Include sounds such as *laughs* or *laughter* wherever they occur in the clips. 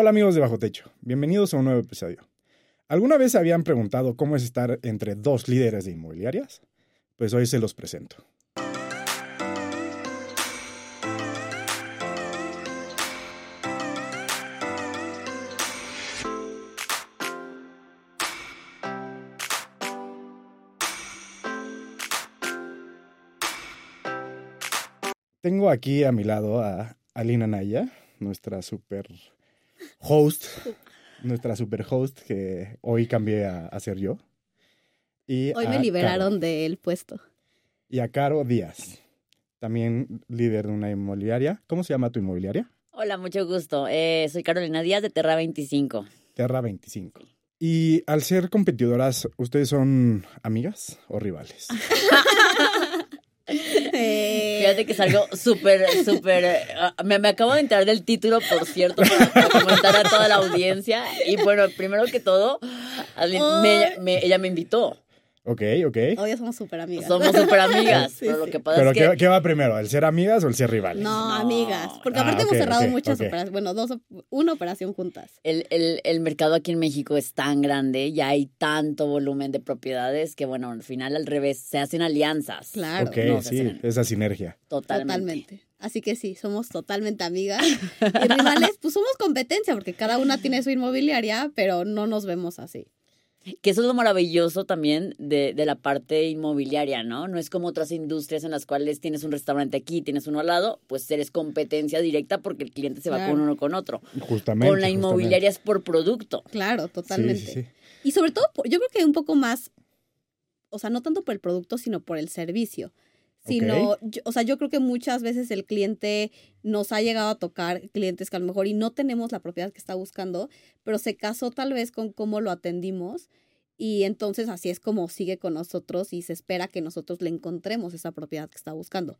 Hola amigos de Bajo Techo, bienvenidos a un nuevo episodio. ¿Alguna vez se habían preguntado cómo es estar entre dos líderes de inmobiliarias? Pues hoy se los presento. Tengo aquí a mi lado a Alina Naya, nuestra super host, nuestra super host que hoy cambié a, a ser yo. Y Hoy me liberaron Caro. del puesto. Y a Caro Díaz, también líder de una inmobiliaria. ¿Cómo se llama tu inmobiliaria? Hola, mucho gusto. Eh, soy Carolina Díaz de Terra 25. Terra 25. Y al ser competidoras, ¿ustedes son amigas o rivales? *laughs* *laughs* Eh, Fíjate que es súper, súper... ah, me, me acabo de enterar del título, por cierto, para, comentar a toda la audiencia. Y bueno, primero que todo, ella me invitó. Ok, ok. Hoy somos súper amigas. Somos súper amigas. *laughs* Sí, pero lo sí. que pasa Pero es que... ¿qué, qué va primero? ¿El ser amigas o el ser rivales? No, No. amigas. Porque Ah, aparte hemos cerrado muchas operaciones. Bueno, dos, una operación juntas. El, el, el mercado aquí en México es tan grande, ya hay tanto volumen de propiedades que, bueno, al final al revés, se hacen alianzas. Claro. Ok, No, sí, hacen- esa sinergia. Totalmente. Totalmente. Así que sí, somos totalmente amigas. Y rivales, pues somos competencia, porque cada una tiene su inmobiliaria, pero no nos vemos así. Que eso es lo maravilloso también de, de la parte inmobiliaria, ¿no? No es como otras industrias en las cuales tienes un restaurante aquí, tienes uno al lado, pues eres competencia directa porque el cliente se va Claro. con uno con otro. Justamente. con la inmobiliaria es por producto. Claro, totalmente. Sí, sí, sí. Y sobre todo, yo creo que un poco más, o sea, no tanto por el producto, sino por el servicio. Sino, yo- o sea, yo creo que muchas veces el cliente nos ha llegado a tocar clientes que a lo mejor y no tenemos la propiedad que está buscando, pero se casó tal vez con cómo lo atendimos y entonces así es como sigue con nosotros y se espera que nosotros le encontremos esa propiedad que está buscando.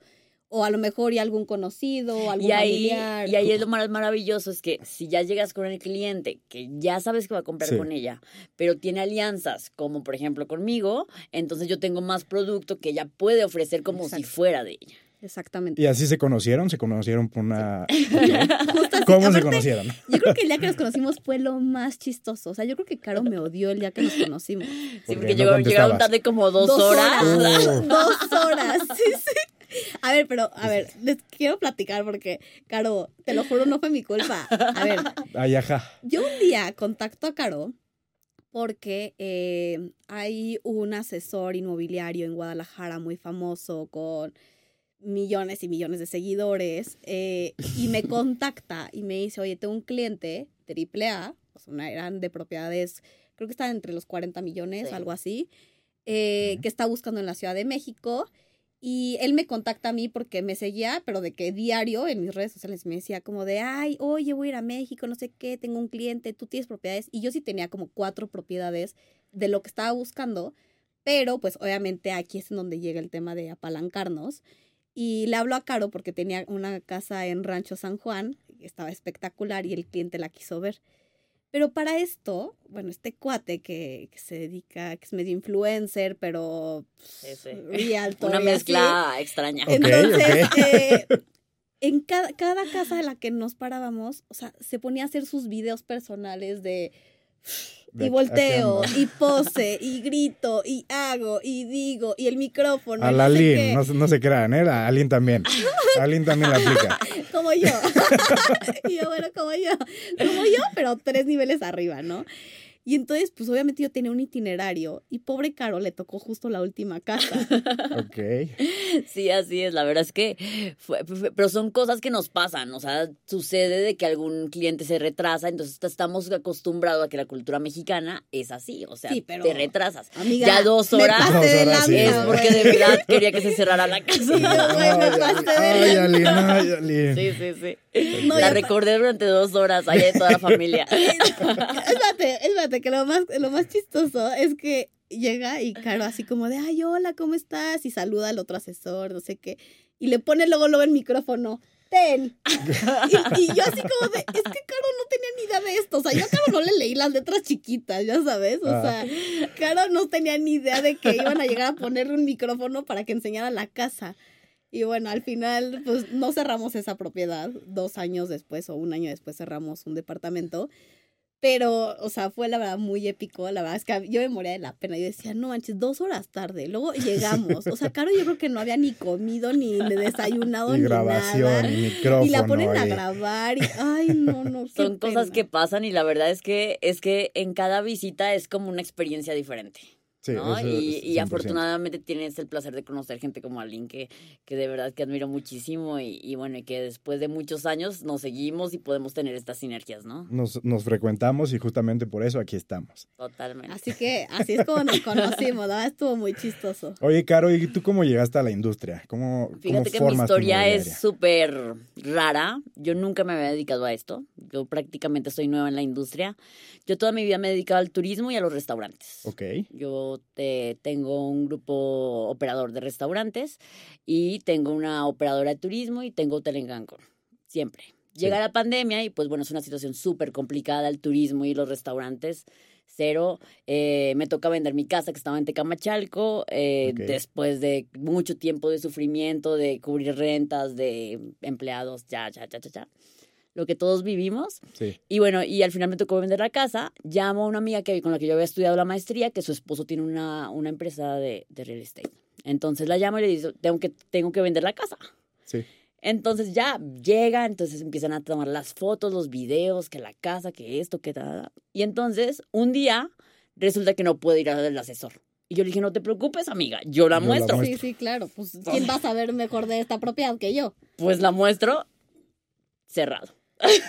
O a lo mejor y algún conocido, algún Y ahí, familiar. y ahí es lo mar- maravilloso, es que si ya llegas con el cliente, que ya sabes que va a comprar Sí. con ella, pero tiene alianzas, como por ejemplo conmigo, entonces yo tengo más producto que ella puede ofrecer como si fuera de ella. Exactamente. ¿Y así se conocieron? ¿Se conocieron por una... *laughs* *laughs* Justo así. ¿Cómo se conocieron? Yo creo que el día que nos conocimos fue lo más chistoso. O sea, yo creo que Caro me odió el día que nos conocimos. Sí, Porque porque no llegó- llegaron tarde como dos, Dos horas. horas. Oh. Dos horas. Sí, sí. *laughs* A ver, pero, a ver, les quiero platicar porque, Caro, te lo juro, no fue mi culpa. A ver, *laughs* Ay, ajá. yo un día contacto a Caro porque eh, hay un asesor inmobiliario en Guadalajara muy famoso con millones y millones de seguidores eh, y me *laughs* contacta y me dice, oye, tengo un cliente triple A, o una, eran de propiedades, creo que están entre los 40 millones, Sí. algo así, eh, que está buscando en la Ciudad de México. Y él me contacta a mí porque me seguía, pero de que diario en mis redes sociales me decía como de, ay, oye, voy a ir a México, no sé qué, tengo un cliente, tú tienes propiedades. Y yo sí tenía como cuatro propiedades de lo que estaba buscando, pero pues obviamente aquí es en donde llega el tema de apalancarnos. Y le hablo a Caro porque tenía una casa en Rancho San Juan, estaba espectacular y el cliente la quiso ver. Pero para esto, bueno, este cuate que, que se dedica, que es medio influencer, pero sí. realtor *laughs* Una así. mezcla extraña. Ok, Entonces, eh, en cada, cada casa en la que nos parábamos, o sea, se ponía a hacer sus videos personales de... De Y volteo, y pose, y grito, y hago, y digo, y el micrófono. A la no sé no, se- no se crean, ¿eh? A Lin también. *laughs* A Lin también la aplica. Como yo. *laughs* y yo, bueno, como yo. Como yo, pero tres niveles arriba, ¿no? Y entonces, pues obviamente yo tenía un itinerario y pobre Caro le tocó justo la última casa. *laughs* Ok. Sí, así es. La verdad es que, fue- fue- pero son cosas que nos pasan. O sea, sucede de que algún cliente se retrasa, entonces estamos acostumbrados a que la cultura mexicana es así. O sea, Sí, pero- te retrasas. Amiga, ya dos me horas pasé de es porque de verdad quería que se cerrara la *laughs* casa. *laughs* me. Sí, sí, sí. No, la recordé durante dos horas allá de toda la familia. espérate, espérate, que lo más, lo más chistoso es que llega y Caro así como de, ay, hola, ¿cómo estás? Y saluda al otro asesor, no sé qué. Y le pone luego, luego el micrófono, ten. *laughs* Y, y yo así como de, es que Caro no tenía ni idea de esto. O sea, yo a Caro no le leí las letras chiquitas, ya sabes. O Ah. sea, Caro no tenía ni idea de que iban a llegar a ponerle un micrófono para que enseñara la casa. Y bueno, al final, pues no cerramos esa propiedad. Dos años después o un año después cerramos un departamento. Pero, o sea, fue la verdad muy épico. La verdad es que yo me moría de la pena. Yo decía, no manches, dos horas tarde. Luego *laughs* llegamos. O sea, Caro, yo creo que no había ni comido, ni desayunado, *laughs* Y ni grabación, nada. y micrófono. Y la ponen a grabar. Y, ay, no, no. *laughs* qué Son cosas pena. que pasan y la verdad es que es que en cada visita es como una experiencia diferente. Sí, ¿no? eso Y, es y 100%. afortunadamente tienes el placer de conocer gente como Aline que, que de verdad que admiro muchísimo y, y bueno, y que después de muchos años nos seguimos y podemos tener estas sinergias, ¿no? Nos, nos frecuentamos y justamente por eso aquí estamos. Totalmente. Así que así es como nos conocimos, ¿no? Estuvo muy chistoso. Oye, Caro, ¿y tú cómo llegaste a la industria? ¿Cómo, Fíjate cómo que mi historia es súper rara. Yo nunca me había dedicado a esto. Yo prácticamente soy nueva en la industria. Yo toda mi vida me he dedicado al turismo y a los restaurantes. Ok, Yo te- tengo un grupo operador de restaurantes y tengo una operadora de turismo y tengo hotel en Cancún. Siempre. Llega Sí. la pandemia y pues bueno, es una situación súper complicada el turismo y los restaurantes. Cero. Eh, me toca vender mi casa que estaba en Tecamachalco eh, Ok. después de mucho tiempo de sufrimiento, de cubrir rentas, de empleados, ya, ya, ya, ya, ya. Lo que todos vivimos. sí. Y bueno, y al final me tocó vender la casa. Llamo a una amiga que, con la que yo había estudiado la maestría, que su esposo tiene una, una empresa de, de real estate. Entonces la llamo y le digo, tengo que, tengo que vender la casa. Sí. Entonces ya llega, entonces empiezan a tomar las fotos, los videos, que la casa, que esto, que nada. Y entonces un día resulta que no puede ir al asesor. Y yo le dije, no te preocupes, amiga, yo la Yo la muestro. muestro. Sí, sí, claro. Pues, ¿quién va a saber mejor de esta propiedad que yo? Pues la muestro cerrado.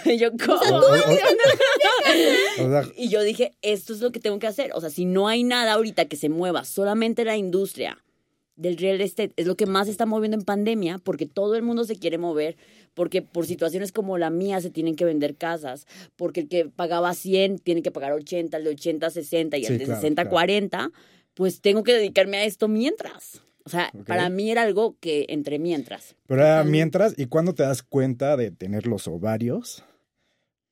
Y *laughs* yo, ¿cómo? O- o- o- o sea, Y yo dije, esto es lo que tengo que hacer. O sea, si no hay nada ahorita que se mueva, solamente la industria del real estate es lo que más se está moviendo en pandemia, porque todo el mundo se quiere mover, porque por situaciones como la mía se tienen que vender casas, porque el que pagaba 100 tiene que pagar 80, el de 80 60 y Sí, el de claro, 60 claro. 40, pues tengo que dedicarme a esto mientras. O sea, para mí era algo que entre mientras. pero era mientras, ¿y cuándo te das cuenta de tener los ovarios?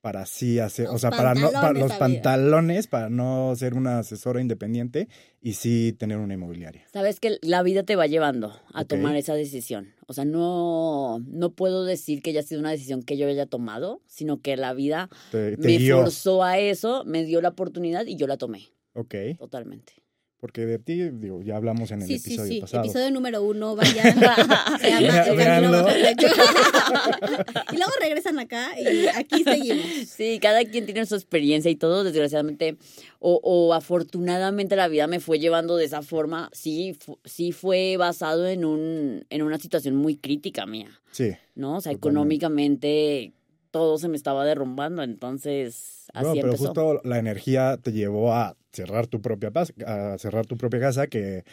Para así hacer, o sea, para no, para los pantalones, para no ser una asesora independiente y sí tener una inmobiliaria. Sabes que la vida te va llevando a tomar esa decisión. O sea, no, no puedo decir que haya sido una decisión que yo haya tomado, sino que la vida Te, te me forzó a eso, me dio la oportunidad y yo la tomé, Ok, totalmente. Porque de ti, digo, ya hablamos en el Sí, sí, episodio sí. pasado. Episodio número uno, vayan. *laughs* Se llama *laughs* El Camino *laughs* y luego regresan acá y aquí seguimos. Sí, cada quien tiene su experiencia y todo, desgraciadamente, o, o afortunadamente la vida me fue llevando de esa forma. Sí, fu- sí fue basado en, un, en una situación muy crítica mía. Sí. ¿no? O sea, Totalmente. económicamente todo se me estaba derrumbando, entonces así No, pero empezó. justo la energía te llevó a cerrar tu propia a cerrar tu propia casa que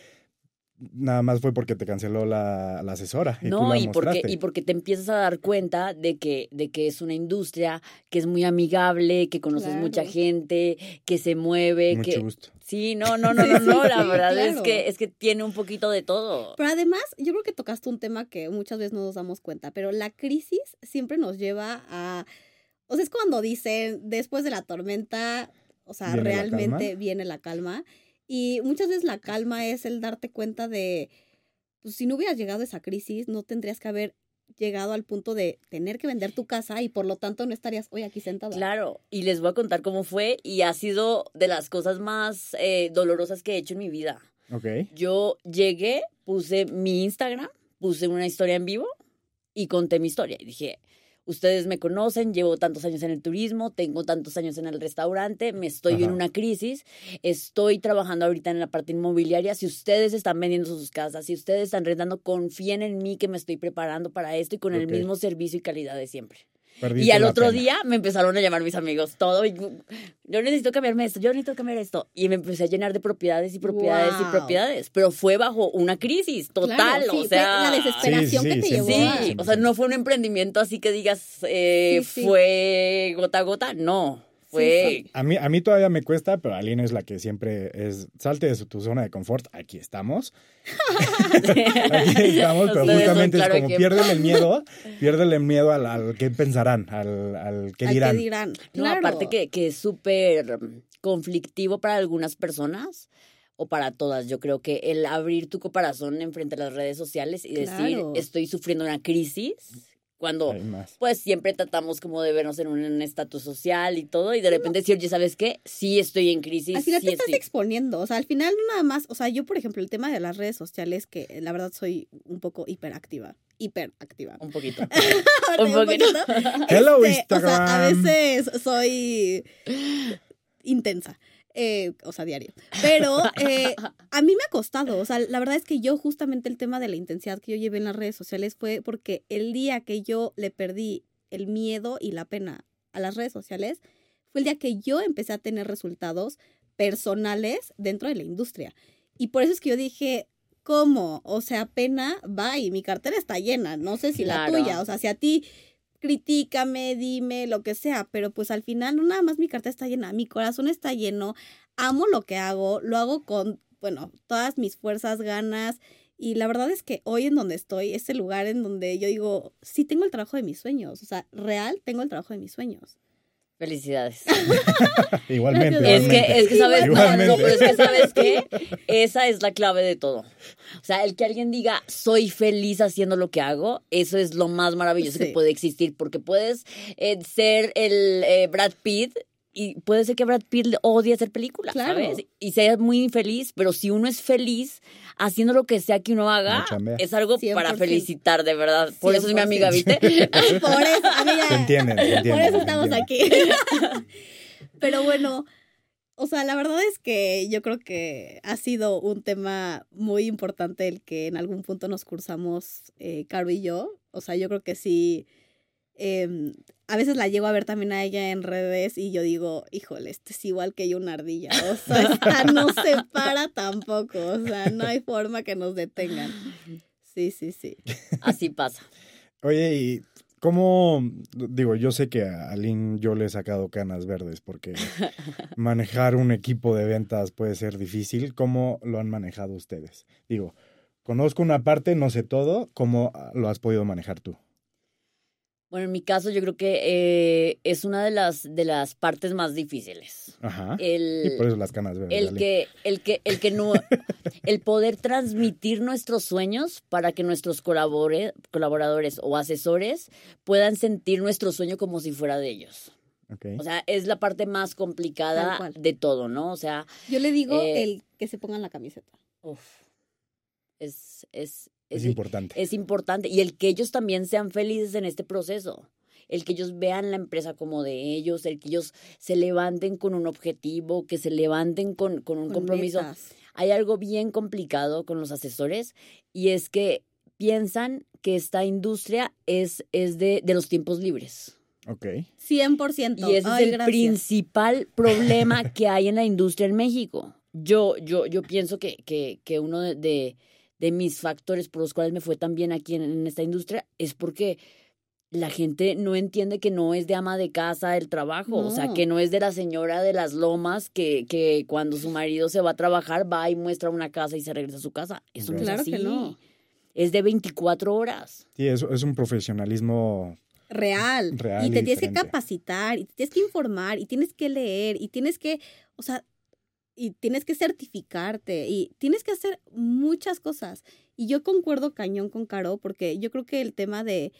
nada más fue porque te canceló la, la asesora y tú no, la y porque, y porque te empiezas a dar cuenta de que, de que es una industria que es muy amigable, que conoces Claro. mucha gente, que se mueve, Mucho que. gusto. Sí, no, no, no, no, no, la verdad es que es que tiene un poquito de todo. Pero además, yo creo que tocaste un tema que muchas veces no nos damos cuenta, pero la crisis siempre nos lleva a... O sea, es cuando dicen, después de la tormenta, o sea, ¿Viene la realmente viene la calma. Y muchas veces la calma es el darte cuenta de, pues si no hubieras llegado a esa crisis, no tendrías que haber llegado al punto de tener que vender tu casa y por lo tanto no estarías hoy aquí sentada. Claro, y les voy a contar cómo fue y ha sido de las cosas más eh, dolorosas que he hecho en mi vida. Ok. Yo llegué, puse mi Instagram, puse una historia en vivo y conté mi historia. Y dije, ustedes me conocen, llevo tantos años en el turismo, tengo tantos años en el restaurante, me estoy en una crisis, estoy trabajando ahorita en la parte inmobiliaria. Si ustedes están vendiendo sus casas, si ustedes están rentando, confíen en mí que me estoy preparando para esto y con el mismo servicio y calidad de siempre. Perdiste Y al otro pena. día me empezaron a llamar mis amigos, todo. y, yo necesito cambiarme esto, yo necesito cambiar esto. Y me empecé a llenar de propiedades y propiedades y propiedades. Pero fue bajo una crisis total. Claro, sí, o sea. la desesperación Sí, sí, que te sí, llevó Sí, a... Sí, o sea, no fue un emprendimiento así que digas, eh, Sí, sí. fue gota a gota. No, A mí, a mí todavía me cuesta, pero Aline es la que siempre es, salte de su- tu zona de confort, aquí estamos. *laughs* Aquí estamos, pero justamente claro es como piérdele el miedo, piérdele el miedo al, al qué pensarán, al, al qué al dirán. que dirán. No, Claro. aparte que, que es súper conflictivo para algunas personas. o para todas. Yo creo que el abrir tu corazón enfrente a las redes sociales y decir, Claro. estoy sufriendo una crisis, cuando pues siempre tratamos como de vernos en un estatus social y todo, y de repente decir, oye, ¿sabes qué? Sí estoy en crisis. Al final sí te estás exponiendo, o sea, al final no nada más, o sea, yo por ejemplo, el tema de las redes sociales, que eh, la verdad soy un poco hiperactiva, hiperactiva. Un poquito. *laughs* *laughs* Un poquito. Hello, Este, O sea, a Instagram. veces soy intensa. Eh, o sea, diario. Pero *laughs* eh, a mí me ha costado. O sea, la verdad es que yo justamente el tema de la intensidad que yo llevé en las redes sociales fue porque el día que yo le perdí el miedo y la pena a las redes sociales fue el día que yo empecé a tener resultados personales dentro de la industria. Y por eso es que yo dije, ¿cómo? O sea, pena, va y mi cartera está llena. No sé si Claro. la tuya. O sea, si a ti critícame, dime, lo que sea, pero pues al final no nada más mi cartera está llena, mi corazón está lleno, amo lo que hago, lo hago con, bueno, todas mis fuerzas, ganas, y la verdad es que hoy en donde estoy, es el lugar en donde yo digo, sí tengo el trabajo de mis sueños, o sea, real tengo el trabajo de mis sueños. Felicidades. *laughs* Igualmente. Es que, es que sabes, no, Igualmente. no, pero es que sabes qué, esa es la clave de todo. O sea, el que alguien diga soy feliz haciendo lo que hago, eso es lo más maravilloso Sí. que puede existir, porque puedes eh, ser el eh, Brad Pitt y puede ser que Brad Pitt odie hacer películas, Claro. ¿sabes? Y sea muy infeliz, pero si uno es feliz haciendo lo que sea que uno haga, No es algo para 100%. felicitar, de verdad. Por eso es mi amiga, 100%. ¿viste? *laughs* Por eso, amiga, Se entienden, se por entienden, eso estamos entienden. aquí. *laughs* Pero bueno, o sea, la verdad es que yo creo que ha sido un tema muy importante el que en algún punto nos cursamos, eh, Caro y yo. O sea, yo creo que sí. Em, a veces la llego a ver también a ella en redes y yo digo, híjole, este es igual que yo una ardilla. O sea, esta no se *laughs* para tampoco. O sea, no hay forma que nos detengan. Sí, sí, sí. Así pasa. Oye, ¿y cómo? Digo, yo sé que a Aline yo le he sacado canas verdes porque *laughs* manejar un equipo de ventas puede ser difícil. ¿Cómo lo han manejado ustedes? Digo, conozco una parte, no sé todo. ¿Cómo lo has podido manejar tú? Bueno, en mi caso yo creo que eh, es una de las, de las partes más difíciles. Ajá. El, Y por eso las canas verdes. el que, el que, el que no, *laughs* el poder transmitir nuestros sueños para que nuestros colabore- colaboradores o asesores puedan sentir nuestro sueño como si fuera de ellos. Ok. O sea, es la parte más complicada de todo, ¿no? O sea, Yo le digo Eh, el que se pongan la camiseta. uf, es, es, es, es, importante. es importante. Y el que ellos también sean felices en este proceso. El que ellos vean la empresa como de ellos, el que ellos se levanten con un objetivo, que se levanten con, con un con compromiso. metas. Hay algo bien complicado con los asesores y es que piensan que esta industria es, es de, de los tiempos libres. ok. 100%. Y ese Ay, es el gracias. principal problema *laughs* que hay en la industria en México. Yo, yo, yo pienso que, que, que uno de, de, de mis factores por los cuales me fue tan bien aquí en, en esta industria es porque la gente no entiende que no es de ama de casa el trabajo, o sea, que no es de la señora de las lomas que, que cuando su marido se va a trabajar va y muestra una casa y se regresa a su casa. Eso no es Claro así. que no. Es de 24 horas. Sí, es, es un profesionalismo. Real. Real y y te tienes que capacitar, y te tienes que informar, y tienes que leer, y tienes que, o sea, y tienes que certificarte, y tienes que hacer muchas cosas. Y yo concuerdo cañón con Caro, porque yo creo que el tema de,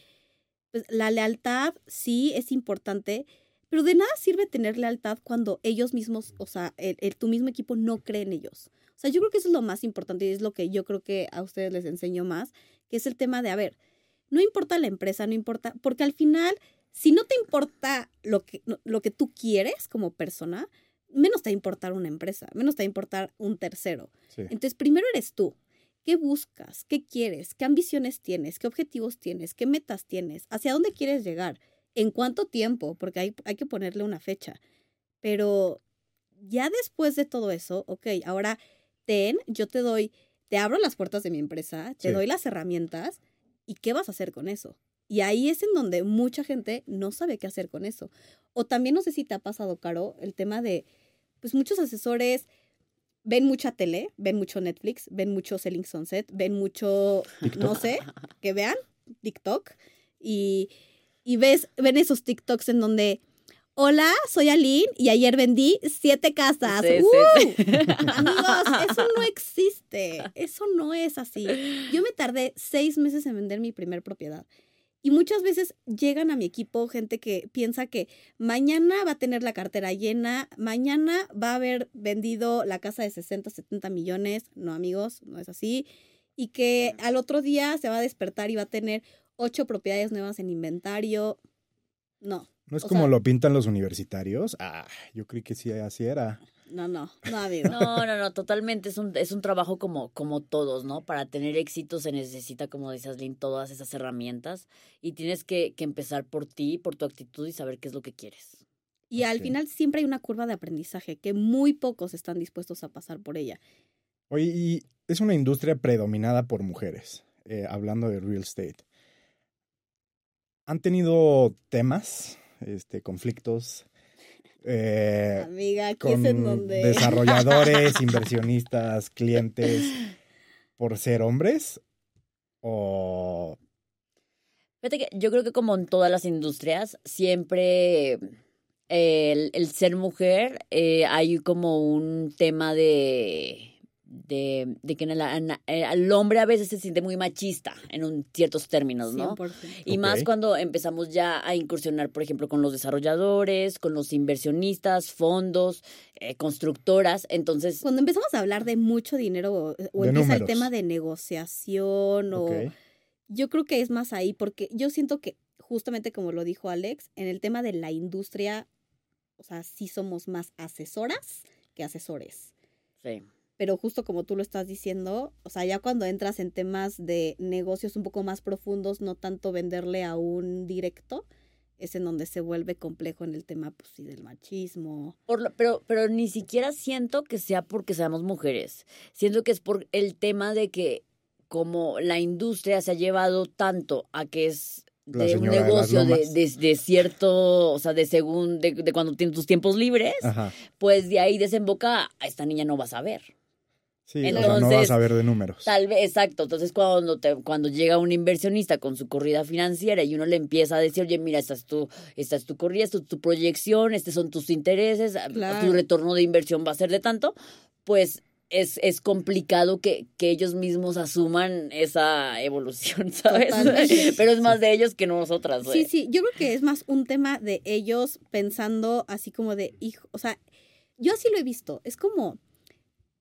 pues, la lealtad sí es importante, pero de nada sirve tener lealtad cuando ellos mismos, o sea, el, el- tu mismo equipo no cree en ellos. O sea, yo creo que eso es lo más importante y es lo que yo creo que a ustedes les enseño más, que es el tema de, a ver, no importa la empresa, no importa, porque al final, si no te importa lo que, lo que tú quieres como persona, menos te va a importar una empresa, menos te va a importar un tercero. Sí. Entonces, primero eres tú. ¿Qué buscas? ¿Qué quieres? ¿Qué ambiciones tienes? ¿Qué objetivos tienes? ¿Qué metas tienes? ¿Hacia dónde quieres llegar? ¿En cuánto tiempo? Porque hay, hay que ponerle una fecha. Pero ya después de todo eso, ok, ahora ten, yo te doy, te abro las puertas de mi empresa, te Sí. doy las herramientas y qué vas a hacer con eso. Y ahí es en donde mucha gente no sabe qué hacer con eso. O también no sé si te ha pasado, Caro, el tema de, pues muchos asesores ven mucha tele, ven mucho Netflix, ven mucho Selling Sunset, ven mucho, no sé, que vean TikTok y, y ves, ven esos TikToks en donde, hola, soy Aline y ayer vendí siete casas. Sí, ¡Uh! sí, sí. *laughs* Amigos, eso no existe. Eso no es así. Yo me tardé seis meses en vender mi primer propiedad. Y muchas veces llegan a mi equipo gente que piensa que mañana va a tener la cartera llena, mañana va a haber vendido la casa de 60, 70 millones. No, amigos, no es así. Y que al otro día se va a despertar y va a tener ocho propiedades nuevas en inventario. No, ¿No es O como sea- lo pintan los universitarios? Ah, yo creí que sí, así era. No, no, no, amigo. No, no, no, totalmente. Es un, es un trabajo como, como todos, ¿no? Para tener éxito se necesita, como dices, Lynn, todas esas herramientas. Y tienes que, que empezar por ti, por tu actitud y saber qué es lo que quieres. Y al final siempre hay una curva de aprendizaje que muy pocos están dispuestos a pasar por ella. Oye, y es una industria predominada por mujeres, eh, hablando de real estate. ¿Han tenido temas, este, conflictos eh, Amiga, aquí con es en donde... desarrolladores, *laughs* inversionistas, clientes, por ser hombres? ¿O Fíjate que yo creo que como en todas las industrias, siempre eh, el, el ser mujer eh, hay como un tema de, de, de que en la- en la- eh, al hombre a veces se siente muy machista en un, ciertos términos, ¿no? 100%. Y más cuando empezamos ya a incursionar, por ejemplo, con los desarrolladores, con los inversionistas, fondos, eh, constructoras. Entonces, Cuando empezamos a hablar de mucho dinero o, o De empieza el tema de negociación o... Yo creo que es más ahí porque yo siento que justamente como lo dijo Alex, en el tema de la industria, o sea, sí somos más asesoras que asesores. sí. Pero justo como tú lo estás diciendo, o sea, ya cuando entras en temas de negocios un poco más profundos, no tanto venderle a un directo, es en donde se vuelve complejo en el tema, pues sí, del machismo. Por lo- pero, pero ni siquiera siento que sea porque seamos mujeres. Siento que es por el tema de que como la industria se ha llevado tanto a que es de un negocio de, de, de cierto, o sea, de según, de, de cuando tienes tus tiempos libres, Ajá. pues de ahí desemboca, a esta niña no vas a ver. Sí, o sea, no Entonces, vas a ver de números. Tal vez, exacto. Entonces, cuando, te, cuando llega un inversionista con su corrida financiera y uno le empieza a decir, oye, mira, esta es tu, esta es tu corrida, esta es tu proyección, estos son tus intereses, Claro. tu retorno de inversión va a ser de tanto, pues es, es complicado que, que ellos mismos asuman esa evolución, *laughs* ¿sabes? Totalmente. Pero es más de ellos que nosotras. Sí, güey. sí, yo creo que es más un tema de ellos pensando así como de, hijo, o sea, yo así lo he visto, es como,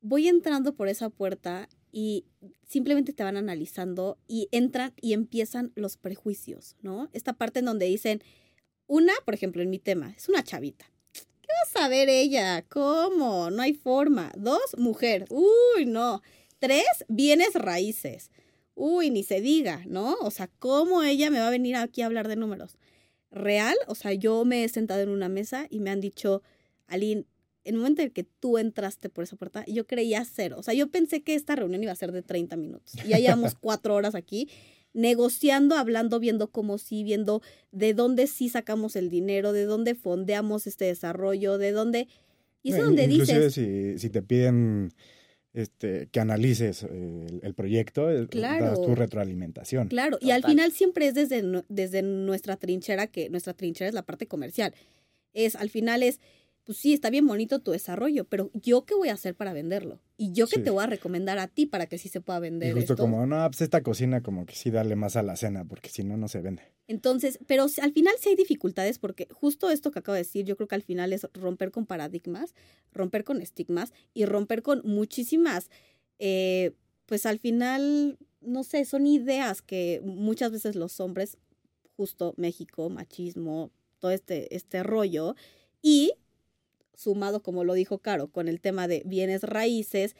voy entrando por esa puerta y simplemente te van analizando y entran y empiezan los prejuicios, ¿no? Esta parte en donde dicen, una, por ejemplo, en mi tema, es una chavita. ¿Qué vas a ver ella? ¿Cómo? No hay forma. Dos, mujer. Uy, no. Tres, bienes raíces. Uy, ni se diga, ¿no? O sea, ¿cómo ella me va a venir aquí a hablar de números? Real, o sea, yo me he sentado en una mesa y me han dicho, Aline, en el momento en que tú entraste por esa puerta, yo creía cero. O sea, yo pensé que esta reunión iba a ser de 30 minutos. Ya llevamos *laughs* cuatro horas aquí negociando, hablando, viendo cómo sí, viendo de dónde sí sacamos el dinero, de dónde fondeamos este desarrollo, de dónde... Y es No, donde inclusive dices, si, si te piden este, que analices eh, el, el proyecto, eh, Claro. das tu retroalimentación. Claro, y al final siempre es desde, desde nuestra trinchera, que nuestra trinchera es la parte comercial. Es, al final es, pues sí, está bien bonito tu desarrollo, pero yo qué voy a hacer para venderlo? Y yo qué Sí. te voy a recomendar a ti para que sí se pueda Y vender justo esto. como, no, pues esta cocina como que sí dale más a la cena, porque si no, no se vende. Entonces, pero al final sí hay dificultades porque justo esto que acabo de decir, yo creo que al final es romper con paradigmas, romper con estigmas y romper con muchísimas, eh, pues al final, no sé, son ideas que muchas veces los hombres, justo México, machismo, todo este, este rollo, y sumado, como lo dijo Caro, con el tema de bienes raíces,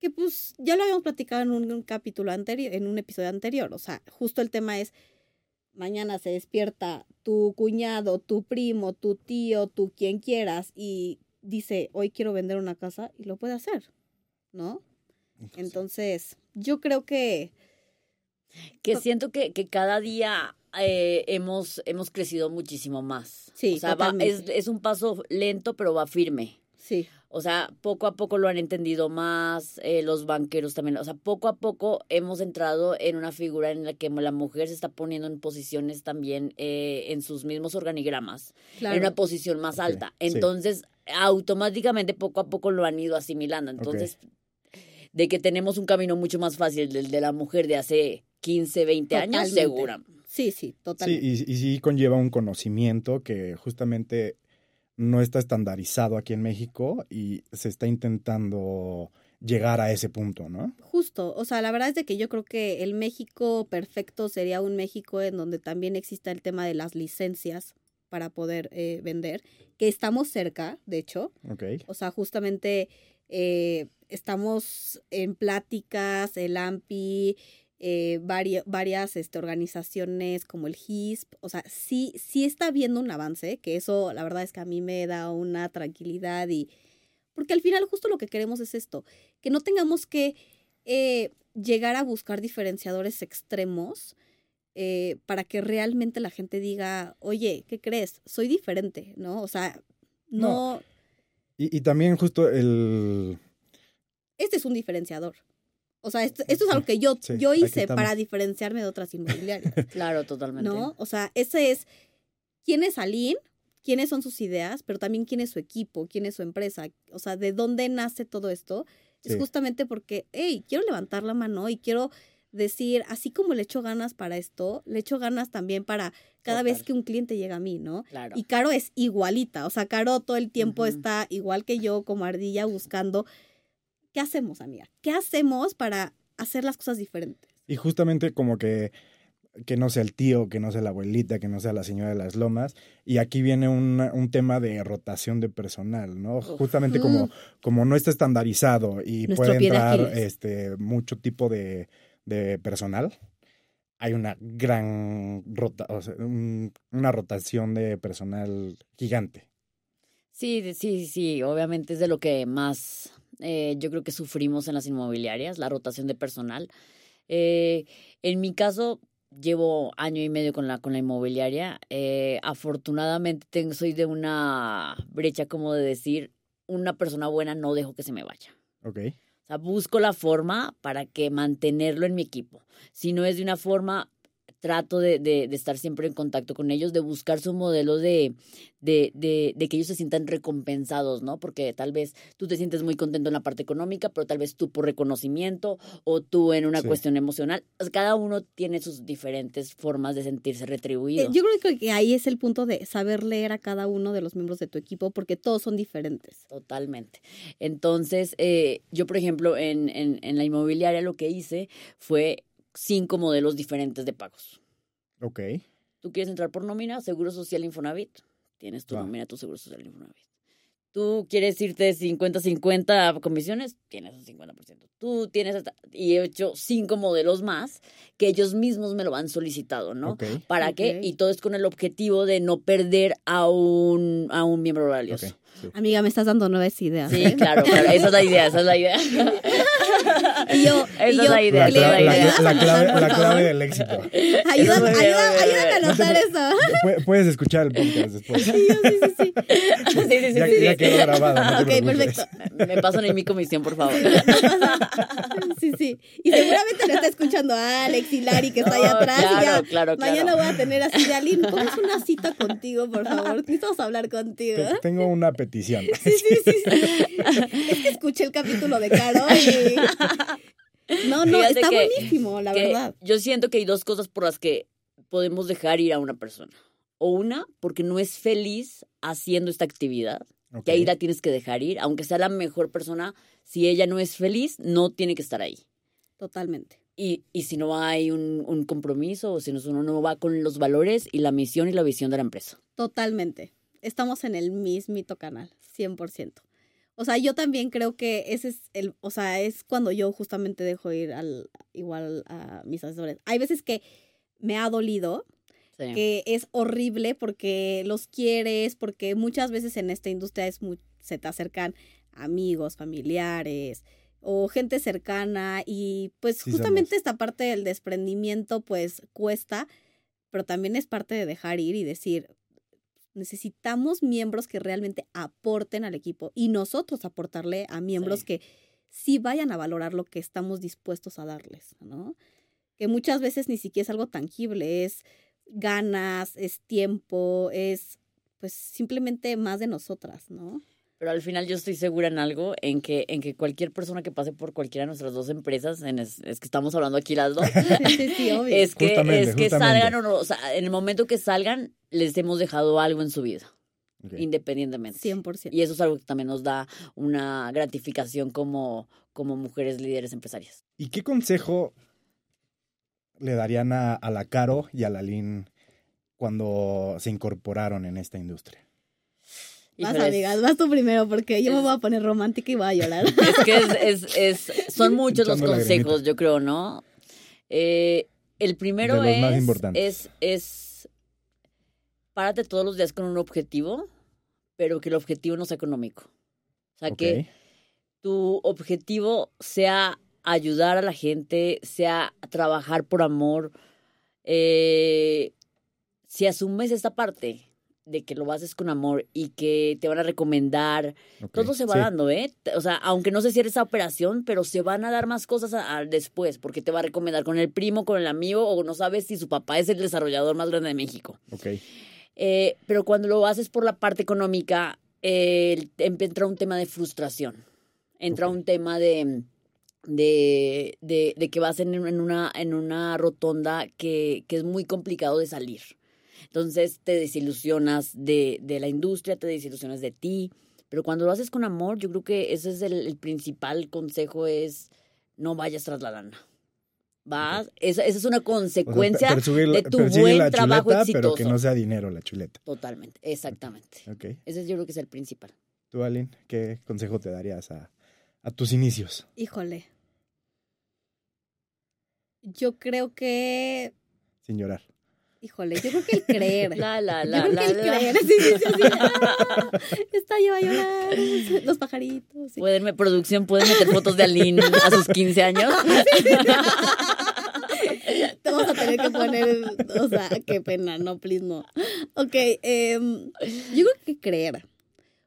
que pues ya lo habíamos platicado en un, un capítulo anterior, en un episodio anterior, o sea, justo el tema es mañana se despierta tu cuñado, tu primo, tu tío, tu quien quieras y dice, hoy quiero vender una casa y lo puede hacer, ¿no? Entonces, yo creo que Que siento que, que cada día eh, hemos, hemos crecido muchísimo más. Sí, o sea, va- es, es un paso lento, pero va firme. Sí. O sea, poco a poco lo han entendido más, eh, los banqueros también. O sea, poco a poco hemos entrado en una figura en la que la mujer se está poniendo en posiciones también eh, en sus mismos organigramas, Claro. en una posición más alta. sí. Entonces, automáticamente poco a poco lo han ido asimilando. Entonces, de que tenemos un camino mucho más fácil del de la mujer de hace 15, 20 años, segura. Sí, sí, Sí, totalmente. y, y sí conlleva un conocimiento que justamente no está estandarizado aquí en México y se está intentando llegar a ese punto, ¿no? Justo, o sea, la verdad es de que yo creo que el México perfecto sería un México en donde también exista el tema de las licencias para poder eh, vender, que estamos cerca, de hecho, Ok. o sea, justamente eh, estamos en pláticas, el AMPI, eh, vari- varias este, organizaciones como el HISP, o sea, sí, sí está habiendo un avance, que eso la verdad es que a mí me da una tranquilidad y porque al final justo lo que queremos es esto, que no tengamos que eh, llegar a buscar diferenciadores extremos eh, para que realmente la gente diga, oye, ¿qué crees? Soy diferente, ¿no? O sea, no, Y, y también justo el... este es un diferenciador. O sea, esto, esto es algo que yo, Sí, yo hice para diferenciarme de otras inmobiliarias, *laughs* Claro, totalmente. ¿no? O sea, ese es quién es Aline, quiénes son sus ideas, pero también quién es su equipo, quién es su empresa. O sea, de dónde nace todo esto. Es justamente porque, hey, quiero levantar la mano y quiero decir, así como le echo ganas para esto, le echo ganas también para cada vez que un cliente llega a mí, ¿no? Claro. Y Caro es igualita, o sea, Caro todo el tiempo está igual que yo, como ardilla, buscando, ¿qué hacemos, amiga? ¿Qué hacemos para hacer las cosas diferentes? Y justamente como que, que no sea el tío, que no sea la abuelita, que no sea la señora de las lomas. Y aquí viene un, un tema de rotación de personal, ¿no? Uf. Justamente como, como no está estandarizado y Nuestro puede entrar este, mucho tipo de, de personal, hay una gran rota, o sea, un- una rotación de personal gigante. Sí, sí, sí, obviamente es de lo que más eh, yo creo que sufrimos en las inmobiliarias, la rotación de personal. Eh, en mi caso, llevo año y medio con la, con la inmobiliaria. Eh, afortunadamente tengo, soy de una brecha como de decir, una persona buena no dejo que se me vaya. ¿Ok? O sea, busco la forma para que mantenerlo en mi equipo. Si no es de una forma, trato de, de- de estar siempre en contacto con ellos, de buscar su modelo de, de, de, de que ellos se sientan recompensados, ¿no? Porque tal vez tú te sientes muy contento en la parte económica, pero tal vez tú por reconocimiento o tú en una Sí. cuestión emocional. Sea, Cada uno tiene sus diferentes formas de sentirse Eh, retribuido. yo creo que ahí es el punto de saber leer a cada uno de los miembros de tu equipo, porque todos son diferentes. Totalmente. Entonces, eh, yo, por ejemplo, en, en, en la inmobiliaria lo que hice fue cinco modelos diferentes de pagos. Ok. Tú quieres entrar por nómina, Seguro Social Infonavit, tienes tu nómina, tu Seguro Social Infonavit. Tú quieres irte 50-50 a comisiones, tienes un 50%. Tú tienes hasta, y he hecho cinco modelos más que ellos mismos me lo han solicitado, ¿no? Ok. ¿Para qué? Y todo es con el objetivo de no perder a un, a un miembro valioso. ok, sí. Amiga, me estás dando nuevas ideas. Sí, ¿eh? claro, claro, esa es la idea, esa es la idea. Y yo, Esa y es yo, la idea, La, esa es la la- idea. la clave, la clave del éxito. Ayúdame a muy anotar eso. Pu- Puedes escuchar el podcast después. Sí, sí, sí, sí. *laughs* Sí, sí, sí, ya, sí, ya sí. quedó grabado. No Ok, perfecto. Me pasan en mi comisión, por favor. *laughs* Sí, sí. Y seguramente lo está escuchando Alex y Lari que está allá No, atrás. y claro, ya claro, claro. Mañana voy a tener así de Aline, pongas una cita contigo, por favor. Necesitamos hablar contigo. Te- Tengo una petición. Sí, sí, sí, sí. Es que escuché el capítulo de Caro y. No, no, Fíjate está que- buenísimo, la que verdad. Yo siento que hay dos cosas por las que podemos dejar ir a una persona. O una, porque no es feliz haciendo esta actividad, Que ahí la tienes que dejar ir, aunque sea la mejor persona, si ella no es feliz, no tiene que estar ahí. Totalmente. Y, y si no hay un, un compromiso, o si no, uno no va con los valores y la misión y la visión de la empresa. Totalmente. Estamos en el mismito canal, 100%. O sea, yo también creo que ese es el, o sea, es cuando yo justamente dejo ir al, igual a mis asesores. Hay veces que me ha dolido, Sí. que es horrible porque los quieres, porque muchas veces en esta industria es se te acercan amigos, familiares o gente cercana y pues Sí, justamente somos. esta parte del desprendimiento pues cuesta, pero también es parte de dejar ir y decir, Necesitamos miembros que realmente aporten al equipo y nosotros aportarle a miembros Sí. que sí vayan a valorar lo que estamos dispuestos a darles, ¿no? Que muchas veces ni siquiera es algo tangible, es ganas, es tiempo, es pues simplemente más de nosotras, ¿no? Pero al final yo estoy segura en algo, en que, en que cualquier persona que pase por cualquiera de nuestras dos empresas, en es, es que estamos hablando aquí las dos, *laughs* Sí, sí, sí, obvio. es que, Justamente, es que justamente. salgan o no, o sea, en el momento que salgan, les hemos dejado algo en su vida, Ok. independientemente. 100%. Y eso es algo que también nos da una gratificación como, como mujeres líderes empresarias. ¿Y qué consejo le darían a, a la Caro y a la Lin cuando se incorporaron en esta industria? Vas, amigas, vas tú primero porque yo me voy a poner romántica y voy a llorar. *laughs* Es que es, es, es- son muchos los consejos, yo creo, ¿no? Eh, el primero De los más es, importantes. es, es, párate todos los días con un objetivo, pero que el objetivo no sea económico. O sea, que tu objetivo sea ayudar a la gente, sea trabajar por amor. Eh, si asumes esta parte de que lo haces con amor y que te van a recomendar, todo se va Sí. dando, ¿eh? O sea, aunque no se cierre esa operación, pero se van a dar más cosas a- a- después, porque te va a recomendar con el primo, con el amigo, o no sabes si su papá es el desarrollador más grande de México. Ok. Eh, pero cuando lo haces por la parte económica, eh, entra un tema de frustración. Entra un tema de, de, de, de que vas en, en una, en una rotonda que, que es muy complicado de salir. Entonces te desilusionas de, de la industria, te desilusionas de ti. Pero cuando lo haces con amor, yo creo que ese es el, el principal consejo es no vayas tras la lana. Vas, esa, esa es una O sea, consecuencia de tu buen la trabajo chuleta, exitoso. pero que no sea dinero la chuleta. Totalmente, exactamente. Ok. Ese yo creo que es el principal. Tú, Aline, ¿qué consejo te darías a, a tus inicios? Híjole. Yo creo que. Sin llorar. Híjole, yo creo que el creer. *laughs* La, la, Yo la, creo la, que el la. creer. Sí, sí, sí, así, ah, *laughs* Está yo a llorar. Los pajaritos. sí. ¿Pueden, producción, ¿pueden meter fotos de Aline a sus 15 años? *laughs* Te vamos a tener que poner. O sea, qué pena, no, please, no. Ok, em, yo creo que creer.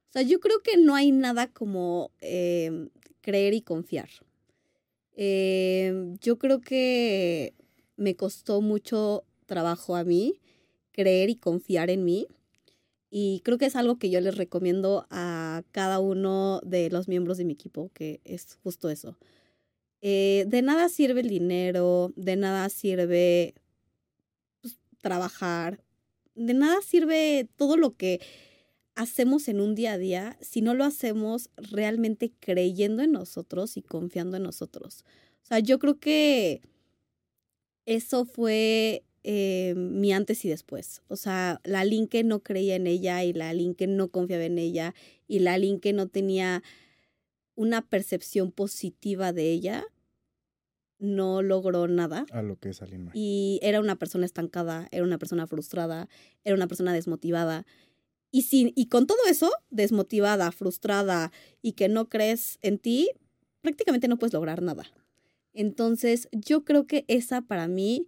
O sea, yo creo que no hay nada como em, creer y confiar. Em, yo creo que me costó mucho trabajo a mí creer y confiar en mí. Y creo que es algo que yo les recomiendo a cada uno de los miembros de mi equipo, que es justo eso. Eh, de nada sirve el dinero, de nada sirve pues, trabajar, de nada sirve todo lo que hacemos en un día a día si no lo hacemos realmente creyendo en nosotros y confiando en nosotros. O sea, yo creo que eso fue eh, mi antes y después. O sea, la Lin que no creía en ella y la Lin que no confiaba en ella y la Lin que no tenía una percepción positiva de ella, no logró nada. A lo que es Aline May. Y era una persona estancada, era una persona frustrada, era una persona desmotivada. Y, sin, y con todo eso, desmotivada, frustrada y que no crees en ti, prácticamente no puedes lograr nada. Entonces, yo creo que esa para mí,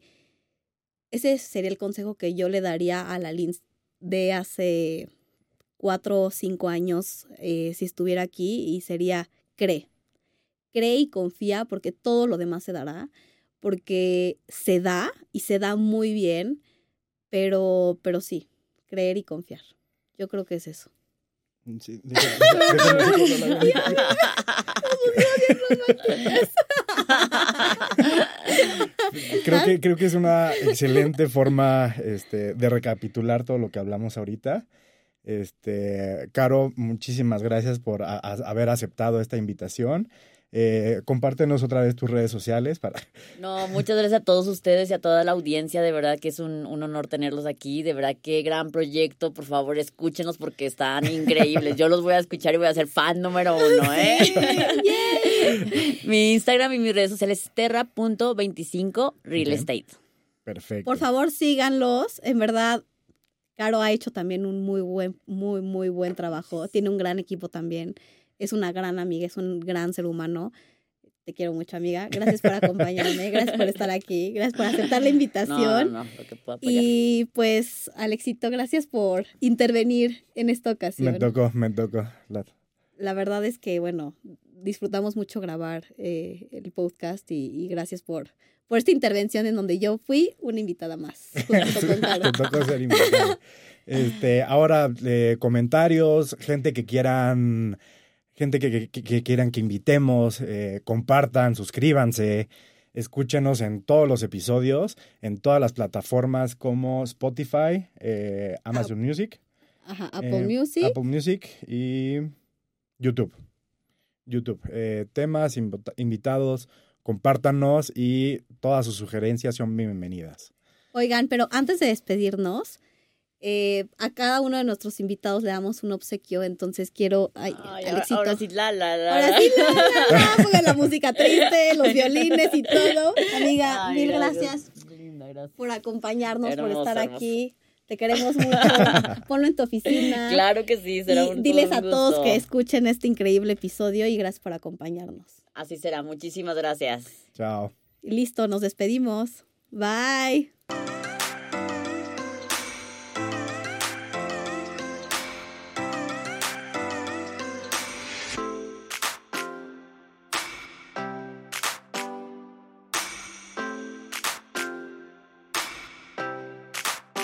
ese sería el consejo que yo le daría a la Lin de hace cuatro o cinco años, eh, si estuviera aquí, y sería cree. Cree y confía porque todo lo demás se dará, porque se da y se da muy bien, pero, pero sí, creer y confiar. Yo creo que es eso. Creo que creo que es una excelente forma este, de recapitular todo lo que hablamos ahorita. Este, Caro, muchísimas gracias por haber aceptado esta invitación. Eh, compártenos otra vez tus redes sociales para *laughs* No, muchas gracias a todos ustedes y a toda la audiencia. De verdad que es un, un honor tenerlos aquí. De verdad qué gran proyecto. Por favor, escúchenos porque están increíbles. Yo los voy a escuchar y voy a ser fan número uno, ¿eh? *laughs* *laughs* mi Instagram y mis redes sociales es terra.25 real estate. perfecto. Por favor, síganlos. En verdad, Caro ha hecho también un muy buen, muy, muy buen trabajo. Tiene un gran equipo también. Es una gran amiga, es un gran ser humano. Te quiero mucho, amiga. Gracias por acompañarme, gracias por estar aquí, gracias por aceptar la invitación. no, no, lo que puedo apoyar. Y pues, Alexito, gracias por intervenir en esta ocasión. Me tocó, me tocó. La- La verdad es que, bueno, disfrutamos mucho grabar eh, el podcast y, y gracias por, por esta intervención en donde yo fui una invitada más. *laughs* Te tocó ser invitado. Este, ahora, eh, comentarios, gente que quieran, gente que, que- que quieran que invitemos, eh, compartan, suscríbanse, escúchenos en todos los episodios, en todas las plataformas como Spotify, eh, Amazon Music, Ajá, Apple eh, Music. Apple Music y YouTube. YouTube. Eh, temas, invita- invitados, compártanos y todas sus sugerencias son bienvenidas. Oigan, pero antes de despedirnos, eh, a cada uno de nuestros invitados le damos un obsequio, entonces quiero... Ay, Ay, ahora, Alexito. ahora sí, la, la, la. Ahora la. sí, la, la, la, *laughs* pongan la música triste, los violines y todo. Amiga, Ay, mil gracias Linda, gracias. por acompañarnos, por estar hermoso. aquí. Te queremos mucho. *laughs* Ponlo en tu oficina. Claro que sí, será Y un diles a todos gusto. que escuchen este increíble episodio y gracias por acompañarnos. Así será, muchísimas gracias. Chao. Y listo, nos despedimos. Bye.